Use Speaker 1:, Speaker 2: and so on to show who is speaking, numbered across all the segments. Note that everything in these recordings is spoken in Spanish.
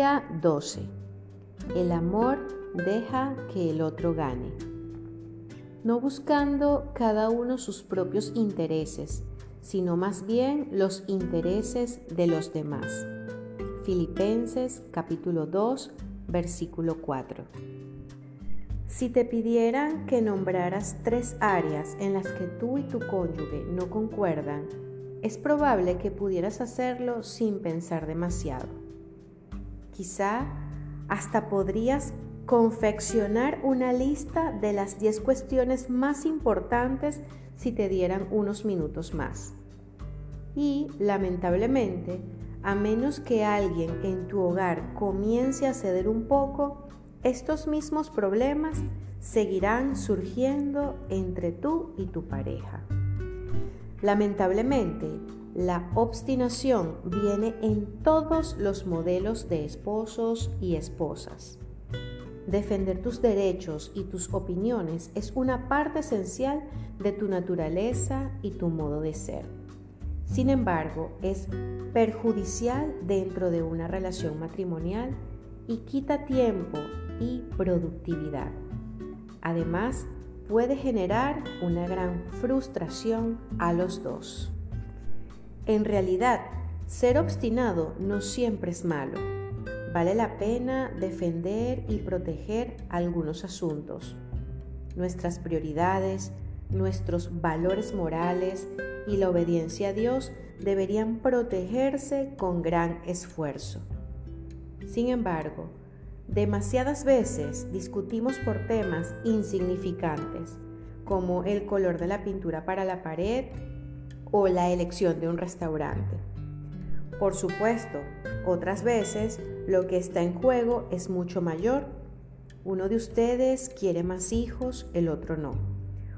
Speaker 1: Día 12. El amor deja que el otro gane. No buscando cada uno sus propios intereses, sino más bien los intereses de los demás. Filipenses capítulo 2, versículo 4. Si te pidieran que nombraras tres áreas en las que tú y tu cónyuge no concuerdan, es probable que pudieras hacerlo sin pensar demasiado. Quizá hasta podrías confeccionar una lista de las 10 cuestiones más importantes si te dieran unos minutos más. Y, lamentablemente, a menos que alguien en tu hogar comience a ceder un poco, estos mismos problemas seguirán surgiendo entre tú y tu pareja. Lamentablemente, la obstinación viene en todos los modelos de esposos y esposas. Defender tus derechos y tus opiniones es una parte esencial de tu naturaleza y tu modo de ser. Sin embargo, es perjudicial dentro de una relación matrimonial y quita tiempo y productividad. Además, puede generar una gran frustración a los dos. En realidad, ser obstinado no siempre es malo. Vale la pena defender y proteger algunos asuntos. Nuestras prioridades, nuestros valores morales y la obediencia a Dios deberían protegerse con gran esfuerzo. Sin embargo, demasiadas veces discutimos por temas insignificantes, como el color de la pintura para la pared o la elección de un restaurante. Por supuesto, otras veces lo que está en juego es mucho mayor. Uno de ustedes quiere más hijos, el otro no.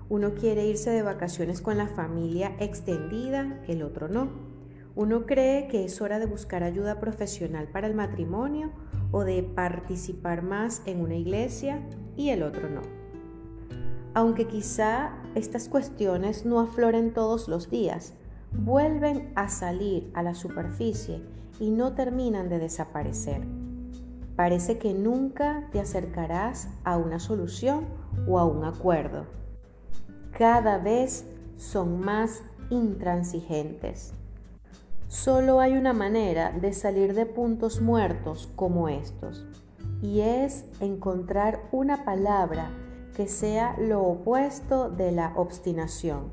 Speaker 1: Uno quiere irse de vacaciones con la familia extendida, el otro no. Uno cree que es hora de buscar ayuda profesional para el matrimonio o de participar más en una iglesia y el otro no. Aunque quizá estas cuestiones no afloren todos los días, vuelven a salir a la superficie y no terminan de desaparecer. Parece que nunca te acercarás a una solución o a un acuerdo. Cada vez son más intransigentes. Solo hay una manera de salir de puntos muertos como estos, y es encontrar una palabra que sea lo opuesto de la obstinación.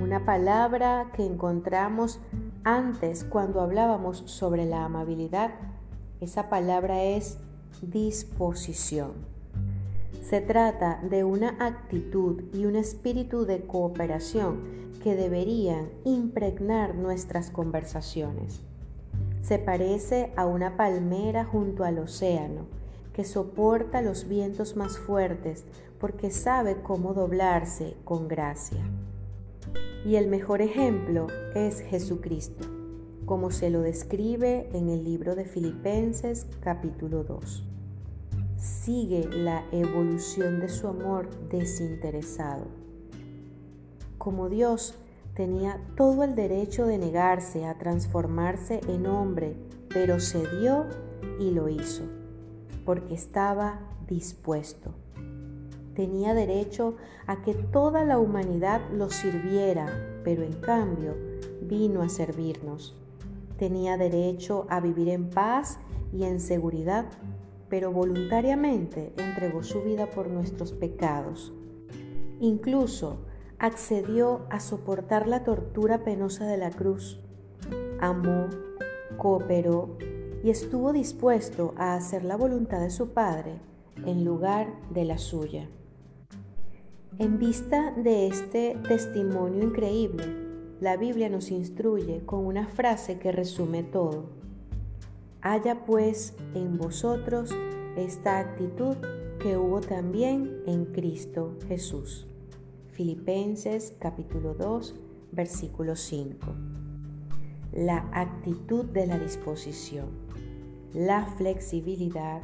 Speaker 1: Una palabra que encontramos antes cuando hablábamos sobre la amabilidad. Esa palabra es disposición. Se trata de una actitud y un espíritu de cooperación que deberían impregnar nuestras conversaciones. Se parece a una palmera junto al océano, que soporta los vientos más fuertes porque sabe cómo doblarse con gracia. Y el mejor ejemplo es Jesucristo, como se lo describe en el libro de Filipenses capítulo 2. Sigue la evolución de su amor desinteresado como Dios tenía todo el derecho de negarse a transformarse en hombre, pero cedió y lo hizo, porque estaba dispuesto. Tenía derecho a que toda la humanidad lo sirviera, pero en cambio vino a servirnos. Tenía derecho a vivir en paz y en seguridad, pero voluntariamente entregó su vida por nuestros pecados. Incluso accedió a soportar la tortura penosa de la cruz. Amó, cooperó y estuvo dispuesto a hacer la voluntad de su Padre en lugar de la suya. En vista de este testimonio increíble, la Biblia nos instruye con una frase que resume todo. Haya pues en vosotros esta actitud que hubo también en Cristo Jesús. Filipenses capítulo 2, versículo 5. La actitud de la disposición, la flexibilidad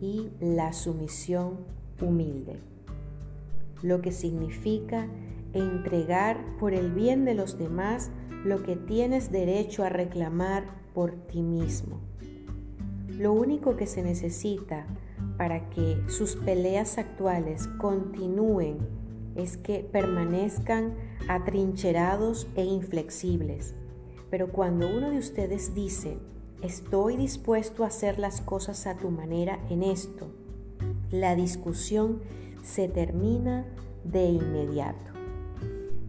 Speaker 1: y la sumisión humilde, lo que significa entregar por el bien de los demás lo que tienes derecho a reclamar por ti mismo. Lo único que se necesita para que sus peleas actuales continúen es que permanezcan atrincherados e inflexibles. Pero cuando uno de ustedes dice, estoy dispuesto a hacer las cosas a tu manera en esto, la discusión se termina de inmediato.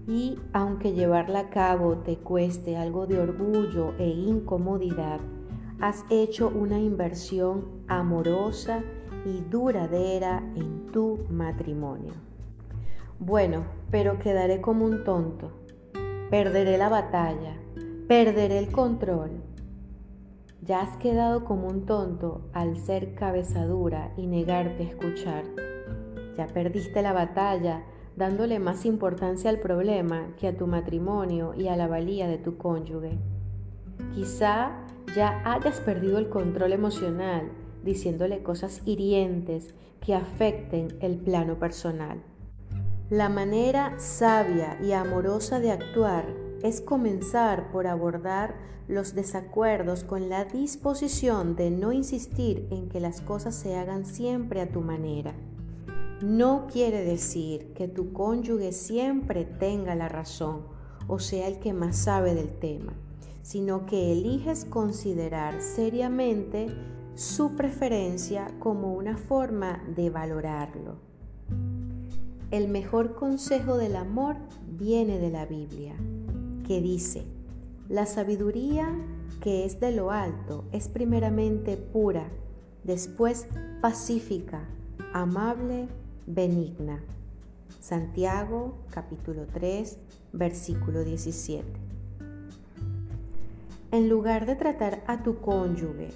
Speaker 1: Y aunque llevarla a cabo te cueste algo de orgullo e incomodidad, has hecho una inversión amorosa y duradera en tu matrimonio. Bueno, pero quedaré como un tonto. Perderé la batalla, perderé el control. Ya has quedado como un tonto al ser cabezadura y negarte a escuchar. Ya perdiste la batalla dándole más importancia al problema que a tu matrimonio y a la valía de tu cónyuge. Quizá ya hayas perdido el control emocional diciéndole cosas hirientes que afecten el plano personal. La manera sabia y amorosa de actuar es comenzar por abordar los desacuerdos con la disposición de no insistir en que las cosas se hagan siempre a tu manera. No quiere decir que tu cónyuge siempre tenga la razón o sea el que más sabe del tema, sino que eliges considerar seriamente su preferencia como una forma de valorarlo. El mejor consejo del amor viene de la Biblia, que dice, la sabiduría que es de lo alto es primeramente pura, después pacífica, amable, benigna. Santiago capítulo 3 versículo 17. En lugar de tratar a tu cónyuge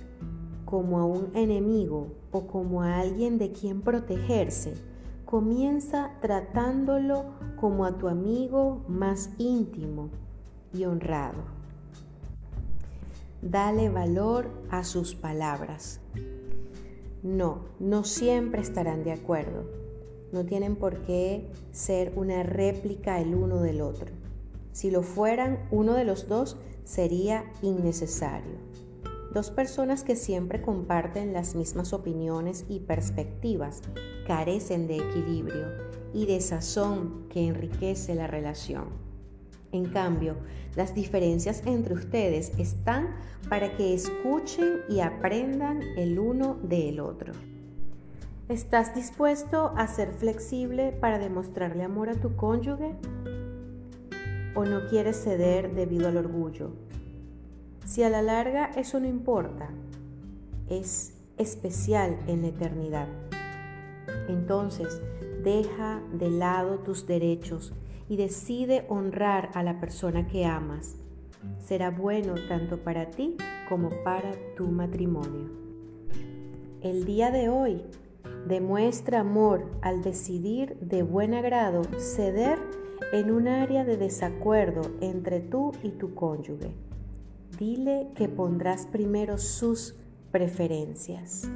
Speaker 1: como a un enemigo o como a alguien de quien protegerse, comienza tratándolo como a tu amigo más íntimo y honrado. Dale valor a sus palabras. No, no siempre estarán de acuerdo no tienen por qué ser una réplica el uno del otro. Si lo fueran, uno de los dos sería innecesario. Dos personas que siempre comparten las mismas opiniones y perspectivas carecen de equilibrio y de sazón que enriquece la relación. En cambio, las diferencias entre ustedes están para que escuchen y aprendan el uno del otro. ¿Estás dispuesto a ser flexible para demostrarle amor a tu cónyuge? ¿O no quieres ceder debido al orgullo? Si a la larga eso no importa, es especial en la eternidad. Entonces, deja de lado tus derechos y decide honrar a la persona que amas. Será bueno tanto para ti como para tu matrimonio. El día de hoy Demuestra amor al decidir de buen agrado ceder en un área de desacuerdo entre tú y tu cónyuge. Dile que pondrás primero sus preferencias.